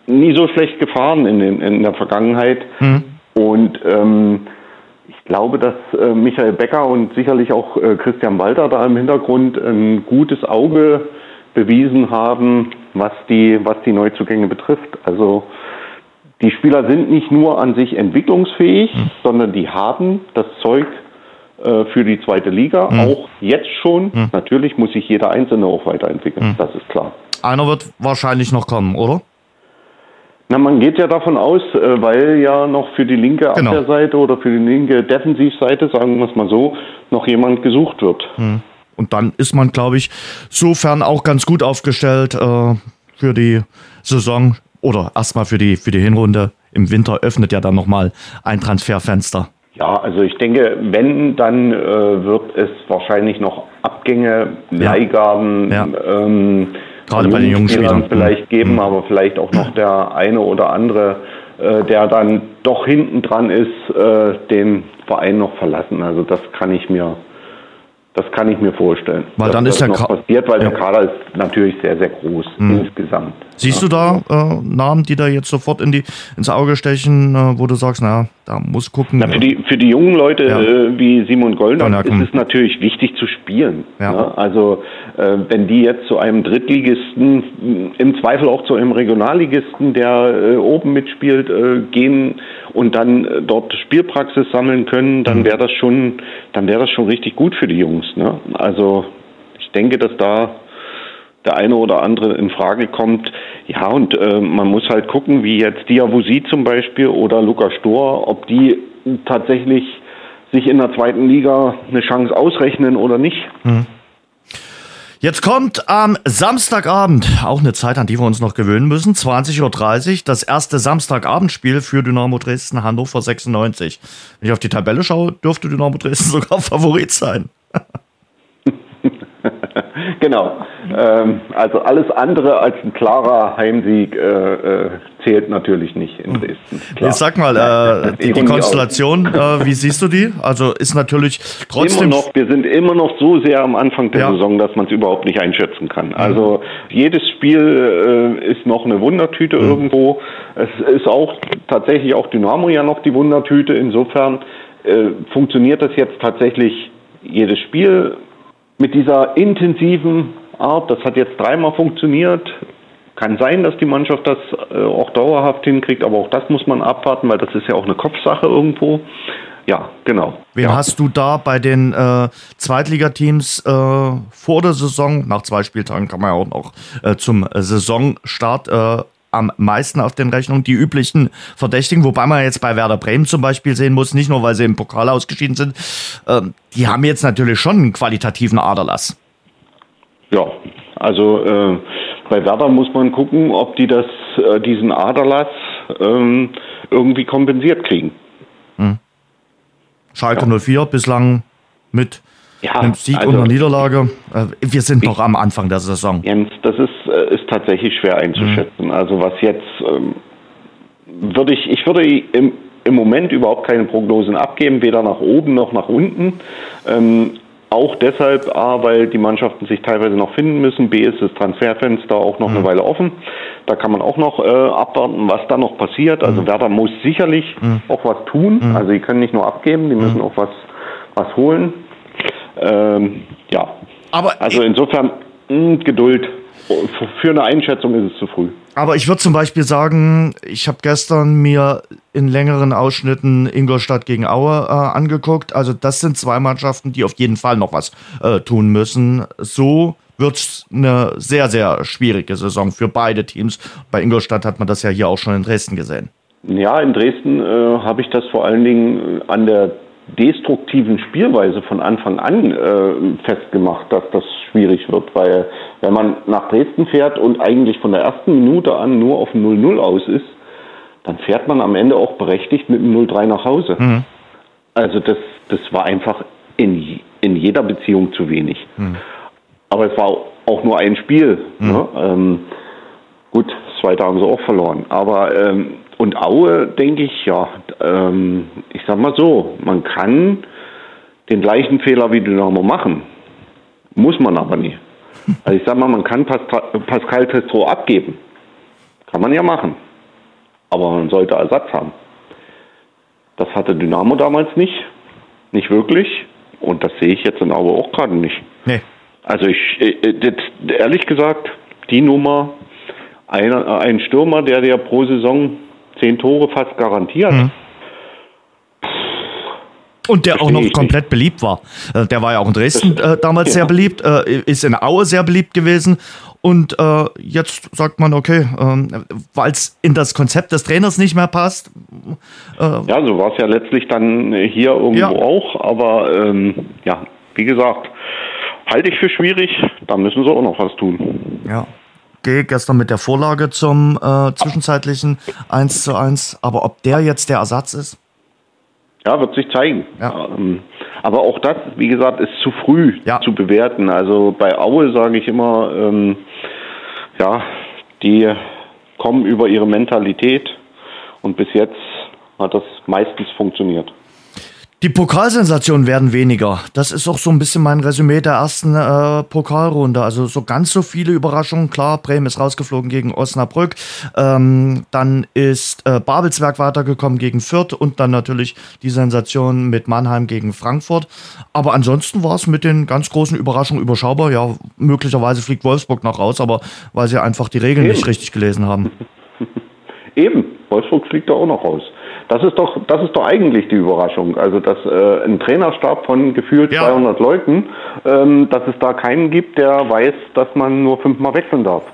nie so schlecht gefahren in, den, in der Vergangenheit. Mhm. Und ähm, ich glaube, dass äh, Michael Becker und sicherlich auch äh, Christian Walter da im Hintergrund ein gutes Auge bewiesen haben, was die, was die Neuzugänge betrifft. Also die Spieler sind nicht nur an sich entwicklungsfähig, mhm. sondern die haben das Zeug äh, für die zweite Liga, mhm. auch jetzt schon. Mhm. Natürlich muss sich jeder Einzelne auch weiterentwickeln, hm. das ist klar. Einer wird wahrscheinlich noch kommen, oder? Na, man geht ja davon aus, äh, weil ja noch für die linke genau. Abwehrseite oder für die linke Defensivseite, sagen wir es mal so, noch jemand gesucht wird. Hm. Und dann ist man, glaube ich, sofern auch ganz gut aufgestellt äh, für die Saison oder erstmal für die, für die Hinrunde im Winter öffnet ja dann nochmal ein Transferfenster. Ja, also ich denke, wenn, dann äh, wird es wahrscheinlich noch Abgänge, ja. Leihgaben, ja. Ähm, gerade bei den jungen Spielern vielleicht geben, mhm. aber vielleicht auch noch der eine oder andere, äh, der dann doch hinten dran ist, äh, den Verein noch verlassen. Also das kann ich mir das kann ich mir vorstellen. Weil dann ist der noch passiert, weil ja. der Kader ist natürlich sehr, sehr groß mhm. insgesamt. Siehst ja. du da äh, Namen, die da jetzt sofort in die, ins Auge stechen, äh, wo du sagst, naja, da muss gucken. Na, für, die, für die jungen Leute ja. äh, wie Simon Goldner ist es natürlich wichtig zu spielen. Ne? Also äh, wenn die jetzt zu einem Drittligisten, im Zweifel auch zu einem Regionalligisten, der äh, oben mitspielt, äh, gehen und dann äh, dort Spielpraxis sammeln können, dann mhm. wäre das schon, dann wäre das schon richtig gut für die Jungs. Ne? Also ich denke, dass da der eine oder andere in Frage kommt. Ja, und äh, man muss halt gucken, wie jetzt Diawusi zum Beispiel oder Lukas Stor, ob die tatsächlich sich in der zweiten Liga eine Chance ausrechnen oder nicht. Mhm. Jetzt kommt am Samstagabend, auch eine Zeit, an die wir uns noch gewöhnen müssen, 20.30 Uhr, das erste Samstagabendspiel für Dynamo Dresden Hannover 96. Wenn ich auf die Tabelle schaue, dürfte Dynamo Dresden sogar Favorit sein. genau. Ähm, also alles andere als ein klarer Heimsieg äh, äh, zählt natürlich nicht in Dresden. Klar. Jetzt sag mal, äh, die, die Konstellation, äh, wie siehst du die? Also ist natürlich trotzdem. Immer noch, wir sind immer noch so sehr am Anfang der ja. Saison, dass man es überhaupt nicht einschätzen kann. Mhm. Also jedes Spiel äh, ist noch eine Wundertüte mhm. irgendwo. Es ist auch tatsächlich auch Dynamo ja noch die Wundertüte. Insofern äh, funktioniert das jetzt tatsächlich jedes Spiel mit dieser intensiven Art. Das hat jetzt dreimal funktioniert. Kann sein, dass die Mannschaft das äh, auch dauerhaft hinkriegt, aber auch das muss man abwarten, weil das ist ja auch eine Kopfsache irgendwo. Ja, genau. Wen ja. hast du da bei den äh, Zweitligateams äh, vor der Saison, nach zwei Spieltagen kann man ja auch noch äh, zum Saisonstart äh, am meisten auf den Rechnungen, die üblichen Verdächtigen, wobei man jetzt bei Werder Bremen zum Beispiel sehen muss, nicht nur weil sie im Pokal ausgeschieden sind, äh, die haben jetzt natürlich schon einen qualitativen Aderlass. Ja, also äh, bei Werder muss man gucken, ob die das, äh, diesen Aderlass ähm, irgendwie kompensiert kriegen. Hm. Schalke ja. 04 bislang mit ja, einem Sieg also, und einer Niederlage. Äh, wir sind noch am Anfang der Saison. Jens, das ist, äh, ist tatsächlich schwer einzuschätzen. Mhm. Also was jetzt ähm, würde ich, ich würde im, im Moment überhaupt keine Prognosen abgeben, weder nach oben noch nach unten. Ähm, auch deshalb, A, weil die Mannschaften sich teilweise noch finden müssen, B, ist das Transferfenster auch noch mhm. eine Weile offen. Da kann man auch noch äh, abwarten, was da noch passiert. Also mhm. Werder muss sicherlich mhm. auch was tun. Mhm. Also die können nicht nur abgeben, die müssen mhm. auch was, was holen. Ähm, ja. Aber also insofern mh, hm, Geduld. Für eine Einschätzung ist es zu früh. Aber ich würde zum Beispiel sagen, ich habe gestern mir in längeren Ausschnitten Ingolstadt gegen Aue äh, angeguckt. Also das sind zwei Mannschaften, die auf jeden Fall noch was äh, tun müssen. So wird es eine sehr, sehr schwierige Saison für beide Teams. Bei Ingolstadt hat man das ja hier auch schon in Dresden gesehen. Ja, in Dresden äh, habe ich das vor allen Dingen an der destruktiven Spielweise von Anfang an äh, festgemacht, dass das schwierig wird, weil wenn man nach Dresden fährt und eigentlich von der ersten Minute an nur auf 0-0 aus ist, dann fährt man am Ende auch berechtigt mit dem 0-3 nach Hause. Mhm. Also das, das war einfach in, in jeder Beziehung zu wenig. Mhm. Aber es war auch nur ein Spiel. Mhm. Ne? Ähm, gut, das zweite haben sie auch verloren. Aber ähm, und Aue, denke ich, ja, ähm, ich sag mal so, man kann den gleichen Fehler wie Dynamo machen. Muss man aber nie. Also ich sag mal, man kann Pascal Testro abgeben. Kann man ja machen. Aber man sollte Ersatz haben. Das hatte Dynamo damals nicht. Nicht wirklich. Und das sehe ich jetzt in Aue auch gerade nicht. Nee. Also ich, äh, ehrlich gesagt, die Nummer, einer, ein Stürmer, der dir pro Saison zehn Tore fast garantiert. Mhm. Und der auch noch komplett beliebt war. Äh, der war ja auch in Dresden äh, damals ja. sehr beliebt, äh, ist in Aue sehr beliebt gewesen. Und äh, jetzt sagt man, okay, ähm, weil es in das Konzept des Trainers nicht mehr passt. Äh, ja, so war es ja letztlich dann hier irgendwo ja. auch. Aber ähm, ja, wie gesagt, halte ich für schwierig. Da müssen sie auch noch was tun. Ja, gehe gestern mit der Vorlage zum äh, zwischenzeitlichen 1 zu 1. Aber ob der jetzt der Ersatz ist? Ja, wird sich zeigen. Ja. Ähm, aber auch das, wie gesagt, ist zu früh ja. zu bewerten. Also bei Aue sage ich immer, ähm, ja, die kommen über ihre Mentalität und bis jetzt hat das meistens funktioniert. Die Pokalsensationen werden weniger. Das ist auch so ein bisschen mein Resümee der ersten äh, Pokalrunde. Also so ganz so viele Überraschungen. Klar, Bremen ist rausgeflogen gegen Osnabrück. Ähm, dann ist äh, Babelsberg weitergekommen gegen Fürth und dann natürlich die Sensation mit Mannheim gegen Frankfurt. Aber ansonsten war es mit den ganz großen Überraschungen überschaubar. Ja, möglicherweise fliegt Wolfsburg noch raus, aber weil sie einfach die Regeln Eben. nicht richtig gelesen haben. Eben, Wolfsburg fliegt da auch noch raus. Das ist doch, das ist doch eigentlich die Überraschung. Also, dass äh, ein Trainerstab von gefühlt ja. 200 Leuten, ähm, dass es da keinen gibt, der weiß, dass man nur fünfmal wechseln darf.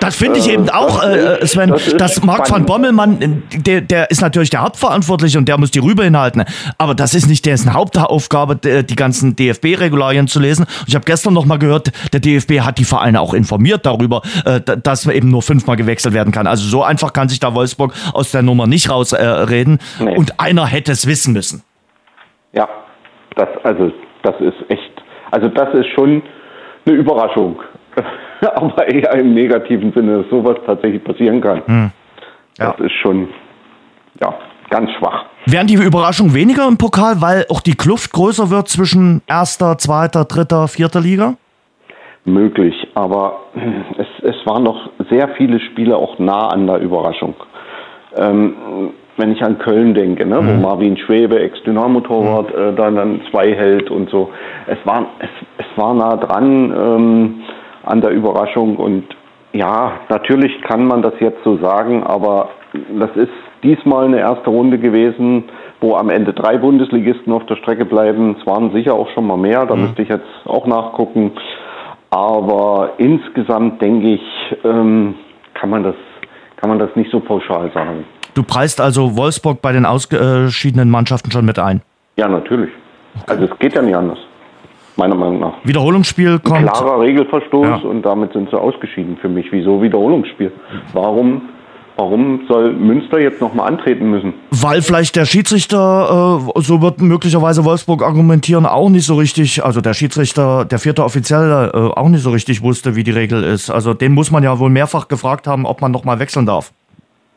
Das finde ich äh, eben auch, äh, Sven, das dass Marc van Bommelmann, der, der ist natürlich der Hauptverantwortliche und der muss die Rübe hinhalten. Aber das ist nicht dessen Hauptaufgabe, die ganzen DFB-Regularien zu lesen. Ich habe gestern noch mal gehört, der DFB hat die Vereine auch informiert darüber, äh, dass eben nur fünfmal gewechselt werden kann. Also so einfach kann sich da Wolfsburg aus der Nummer nicht rausreden. Nee. Und einer hätte es wissen müssen. Ja, das, also, das ist echt, also das ist schon eine Überraschung. aber eher im negativen Sinne, dass sowas tatsächlich passieren kann. Hm. Ja. Das ist schon ja, ganz schwach. Werden die Überraschungen weniger im Pokal, weil auch die Kluft größer wird zwischen erster, zweiter, dritter, vierter Liga? Möglich, aber es, es waren noch sehr viele Spiele auch nah an der Überraschung. Ähm, wenn ich an Köln denke, ne, mhm. wo Marvin Schwebe, Ex-Dynamo-Torwart, mhm. äh, dann, dann zwei hält und so. Es war, es, es war nah dran. Ähm, an der Überraschung. Und ja, natürlich kann man das jetzt so sagen, aber das ist diesmal eine erste Runde gewesen, wo am Ende drei Bundesligisten auf der Strecke bleiben. Es waren sicher auch schon mal mehr, da mhm. müsste ich jetzt auch nachgucken. Aber insgesamt denke ich, ähm, kann man das kann man das nicht so pauschal sagen. Du preist also Wolfsburg bei den ausgeschiedenen Mannschaften schon mit ein? Ja, natürlich. Also es geht ja nicht anders, meiner Meinung nach. Wiederholungsspiel kommt. Ein klarer Regelverstoß ja. und damit sind sie ausgeschieden für mich. Wieso Wiederholungsspiel? Warum Warum soll Münster jetzt nochmal antreten müssen? Weil vielleicht der Schiedsrichter, äh, so wird möglicherweise Wolfsburg argumentieren, auch nicht so richtig, also der Schiedsrichter, der vierte Offizielle, äh, auch nicht so richtig wusste, wie die Regel ist. Also den muss man ja wohl mehrfach gefragt haben, ob man nochmal wechseln darf.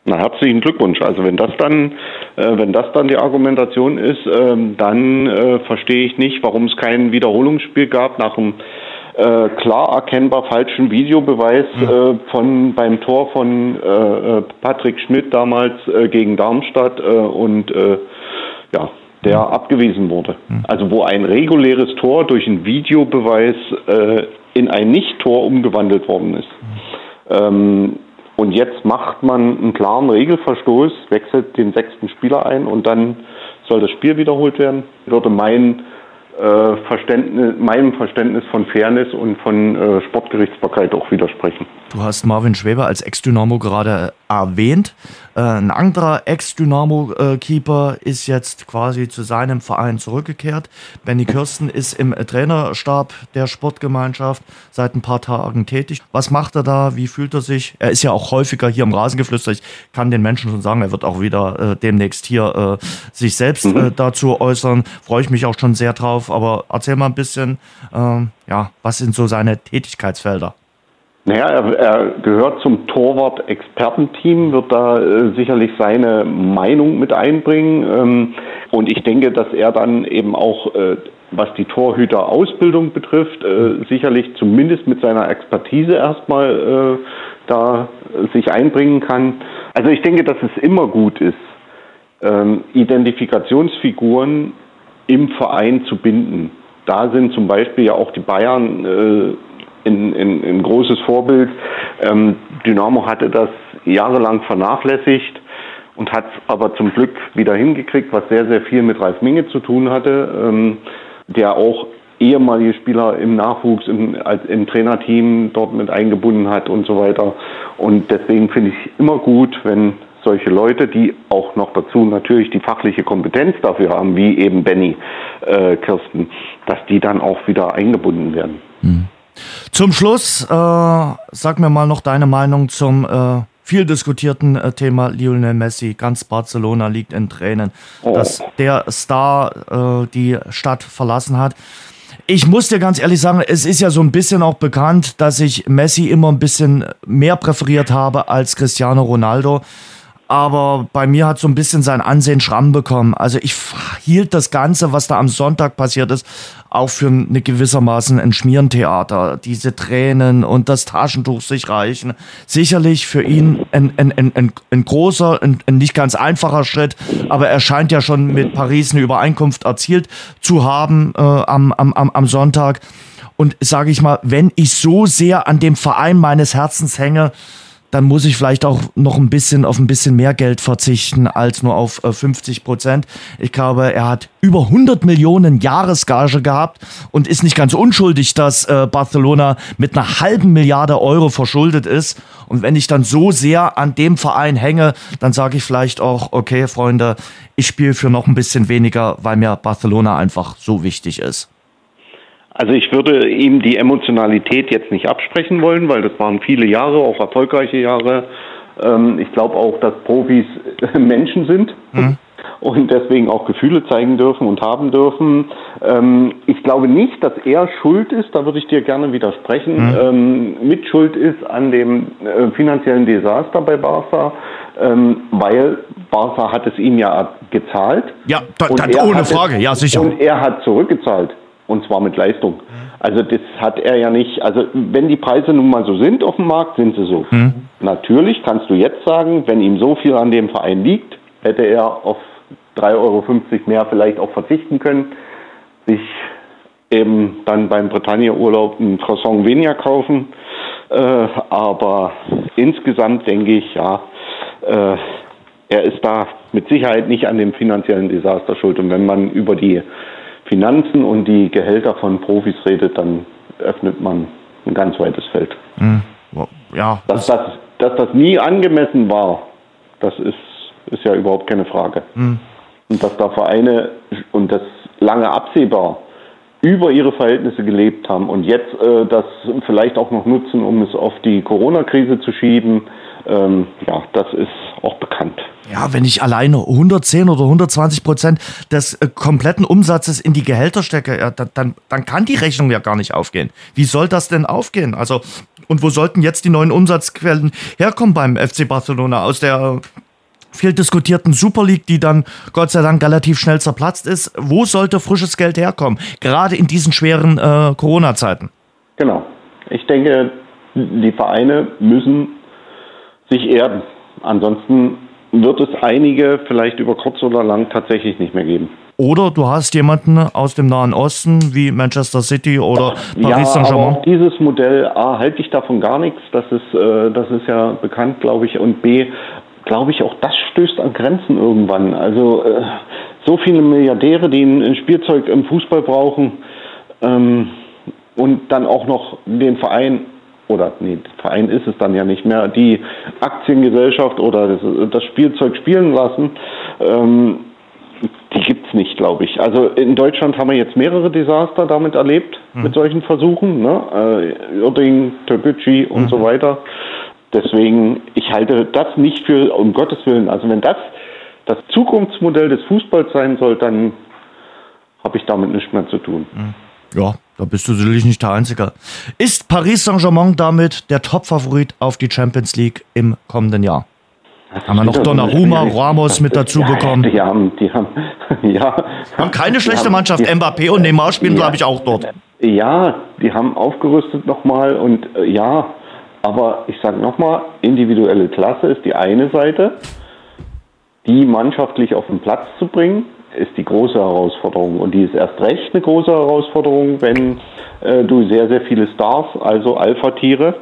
Na, herzlichen Glückwunsch. Also wenn das dann, äh, wenn das dann die Argumentation ist, ähm, dann äh, verstehe ich nicht, warum es kein Wiederholungsspiel gab nach dem äh, klar erkennbar falschen Videobeweis mhm. äh, von beim Tor von äh, äh Patrick Schmidt damals gegen Darmstadt und ja, der mhm. abgewiesen wurde. Mhm. Also wo ein reguläres Tor durch einen Videobeweis in ein Nicht-Tor umgewandelt worden ist. Ähm, und jetzt macht man einen klaren Regelverstoß, wechselt den sechsten Spieler ein und dann soll das Spiel wiederholt werden. Würde mein äh, Verständnis, meinem Verständnis von Fairness und von äh, Sportgerichtsbarkeit auch widersprechen. Du hast Marvin Schweber als Ex-Dynamo gerade erwähnt. Äh, ein anderer Ex-Dynamo-Keeper ist jetzt quasi zu seinem Verein zurückgekehrt. Benny Kirsten ist im Trainerstab der Sportgemeinschaft seit ein paar Tagen tätig. Was macht er da? Wie fühlt er sich? Er ist ja auch häufiger hier im Rasengeflüster. Ich kann den Menschen schon sagen, er wird auch wieder äh, demnächst hier äh, sich selbst mhm. Äh, dazu äußern. Freue ich mich auch schon sehr drauf. Aber erzähl mal ein bisschen, ähm, ja, was sind so seine Tätigkeitsfelder? Naja, er, er gehört zum Torwart-Expertenteam, wird da äh, sicherlich seine Meinung mit einbringen. Ähm, und ich denke, dass er dann eben auch, äh, was die Torhüterausbildung betrifft, äh, sicherlich zumindest mit seiner Expertise erstmal äh, da sich einbringen kann. Also ich denke, dass es immer gut ist, ähm, Identifikationsfiguren im Verein zu binden. Da sind zum Beispiel ja auch die Bayern äh, ein, ein, ein großes Vorbild. Ähm, Dynamo hatte das jahrelang vernachlässigt und hat es aber zum Glück wieder hingekriegt, was sehr, sehr viel mit Ralf Minge zu tun hatte, ähm, der auch ehemalige Spieler im Nachwuchs, im, als, im Trainerteam dort mit eingebunden hat und so weiter. Und deswegen finde ich immer gut, wenn solche Leute, die auch noch dazu natürlich die fachliche Kompetenz dafür haben, wie eben Benny äh, Kirsten, dass die dann auch wieder eingebunden werden. Mhm. Zum Schluss, äh, sag mir mal noch deine Meinung zum äh, viel diskutierten äh, Thema Lionel Messi. Ganz Barcelona liegt in Tränen, oh. dass der Star äh, die Stadt verlassen hat. Ich muss dir ganz ehrlich sagen, es ist ja so ein bisschen auch bekannt, dass ich Messi immer ein bisschen mehr präferiert habe als Cristiano Ronaldo aber bei mir hat so ein bisschen sein Ansehen Schramm bekommen. Also ich hielt das Ganze, was da am Sonntag passiert ist, auch für eine gewissermaßen ein Schmierentheater. Diese Tränen und das Taschentuch sich reichen. Sicherlich für ihn ein, ein, ein, ein, ein großer, ein, ein nicht ganz einfacher Schritt, aber er scheint ja schon mit Paris eine Übereinkunft erzielt zu haben äh, am, am, am Sonntag. Und sage ich mal, wenn ich so sehr an dem Verein meines Herzens hänge, dann muss ich vielleicht auch noch ein bisschen auf ein bisschen mehr Geld verzichten als nur auf 50 äh, Prozent. Ich glaube, er hat über 100 Millionen Jahresgage gehabt und ist nicht ganz unschuldig, dass äh, Barcelona mit einer halben Milliarde Euro verschuldet ist. Und wenn ich dann so sehr an dem Verein hänge, dann sage ich vielleicht auch, okay, Freunde, ich spiele für noch ein bisschen weniger, weil mir Barcelona einfach so wichtig ist. Also ich würde ihm die Emotionalität jetzt nicht absprechen wollen, weil das waren viele Jahre, auch erfolgreiche Jahre. Ähm, ich glaube auch, dass Profis Menschen sind. Mhm und deswegen auch Gefühle zeigen dürfen und haben dürfen. Ähm, ich glaube nicht, dass er schuld ist, da würde ich dir gerne widersprechen, mhm. ähm, mit Schuld ist an dem äh, finanziellen Desaster bei Barca, ähm, weil Barca hat es ihm ja gezahlt. Ja, da, da, ohne Frage, ja sicher. Und er hat zurückgezahlt und zwar mit Leistung. Also das hat er ja nicht, also wenn die Preise nun mal so sind auf dem Markt, sind sie so. Mhm. Natürlich kannst du jetzt sagen, wenn ihm so viel an dem Verein liegt, hätte er auf 3,50 Euro mehr vielleicht auch verzichten können, sich eben dann beim Britannia-Urlaub ein Croissant weniger kaufen. Äh, aber insgesamt denke ich, ja, äh, er ist da mit Sicherheit nicht an dem finanziellen Desaster schuld. Und wenn man über die Finanzen und die Gehälter von Profis redet, dann öffnet man ein ganz weites Feld. Mhm. Ja. Das, das, dass das nie angemessen war, das ist, ist ja überhaupt keine Frage. Mhm. Und dass da Vereine und das lange absehbar über ihre Verhältnisse gelebt haben und jetzt äh, das vielleicht auch noch nutzen, um es auf die Corona-Krise zu schieben, ähm, ja, das ist auch bekannt. Ja, wenn ich alleine 110 oder 120 Prozent des äh, kompletten Umsatzes in die Gehälter stecke, ja, dann, dann kann die Rechnung ja gar nicht aufgehen. Wie soll das denn aufgehen? Also, und wo sollten jetzt die neuen Umsatzquellen herkommen beim FC Barcelona? Aus der viel diskutierten Super League, die dann Gott sei Dank relativ schnell zerplatzt ist. Wo sollte frisches Geld herkommen? Gerade in diesen schweren äh, Corona-Zeiten. Genau. Ich denke, die Vereine müssen sich erden. Ansonsten wird es einige vielleicht über kurz oder lang tatsächlich nicht mehr geben. Oder du hast jemanden aus dem Nahen Osten wie Manchester City oder Paris ja, Saint-Germain. Aber dieses Modell A halte ich davon gar nichts. Das ist, äh, das ist ja bekannt, glaube ich. Und B glaube ich, auch das stößt an Grenzen irgendwann. Also äh, so viele Milliardäre, die ein, Spielzeug im Fußball brauchen ähm, und dann auch noch den Verein oder nee, Verein ist es dann ja nicht mehr, die Aktiengesellschaft oder das, das Spielzeug spielen lassen, ähm, die gibt's nicht, glaube ich. Also in Deutschland haben wir jetzt mehrere Desaster damit erlebt, mhm. mit solchen Versuchen, ne? Äh, Irding, Türkgücü und mhm. so weiter. Deswegen, ich halte das nicht für, um Gottes Willen, also wenn das das Zukunftsmodell des Fußballs sein soll, dann habe ich damit nichts mehr zu tun. Mhm. Ja, da bist du sicherlich nicht der Einzige. Ist Paris Saint-Germain damit der Top-Favorit auf die Champions League im kommenden Jahr? Haben wir noch Donnarumma, Ramos mit dazu ja, bekommen. Die haben, die haben, ja. Haben keine schlechte haben, Mannschaft. Mbappé und Neymar spielen, ja, glaube ich, auch dort. Ja, die haben aufgerüstet nochmal und äh, ja, aber ich sage nochmal, individuelle Klasse ist die eine Seite. Die mannschaftlich auf den Platz zu bringen, ist die große Herausforderung. Und die ist erst recht eine große Herausforderung, wenn äh, du sehr, sehr viele Stars, also Alpha-Tiere,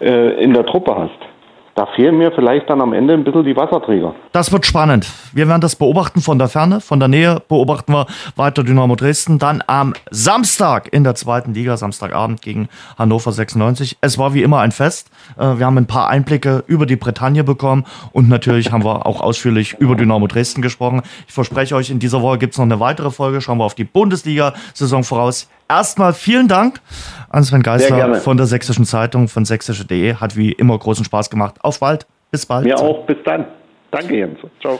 äh, in der Truppe hast da fehlen mir vielleicht dann am Ende ein bisschen die Wasserträger. Das wird spannend. Wir werden das beobachten von der Ferne, von der Nähe beobachten wir weiter Dynamo Dresden. Dann am Samstag in der zweiten Liga, Samstagabend gegen Hannover 96. Es war wie immer ein Fest. Äh, wir haben ein paar Einblicke über die Bretagne bekommen und natürlich haben wir auch ausführlich über Dynamo Dresden gesprochen. Ich verspreche euch, in dieser Woche gibt es noch eine weitere Folge. Schauen wir auf die Bundesliga-Saison voraus. Erstmal vielen Dank an Sven Geisler von der Sächsischen Zeitung, von sächsische.de. Hat wie immer großen Spaß gemacht. Auf bald. Bis bald. Mir auch. Bis dann. Danke, Jens. Ciao.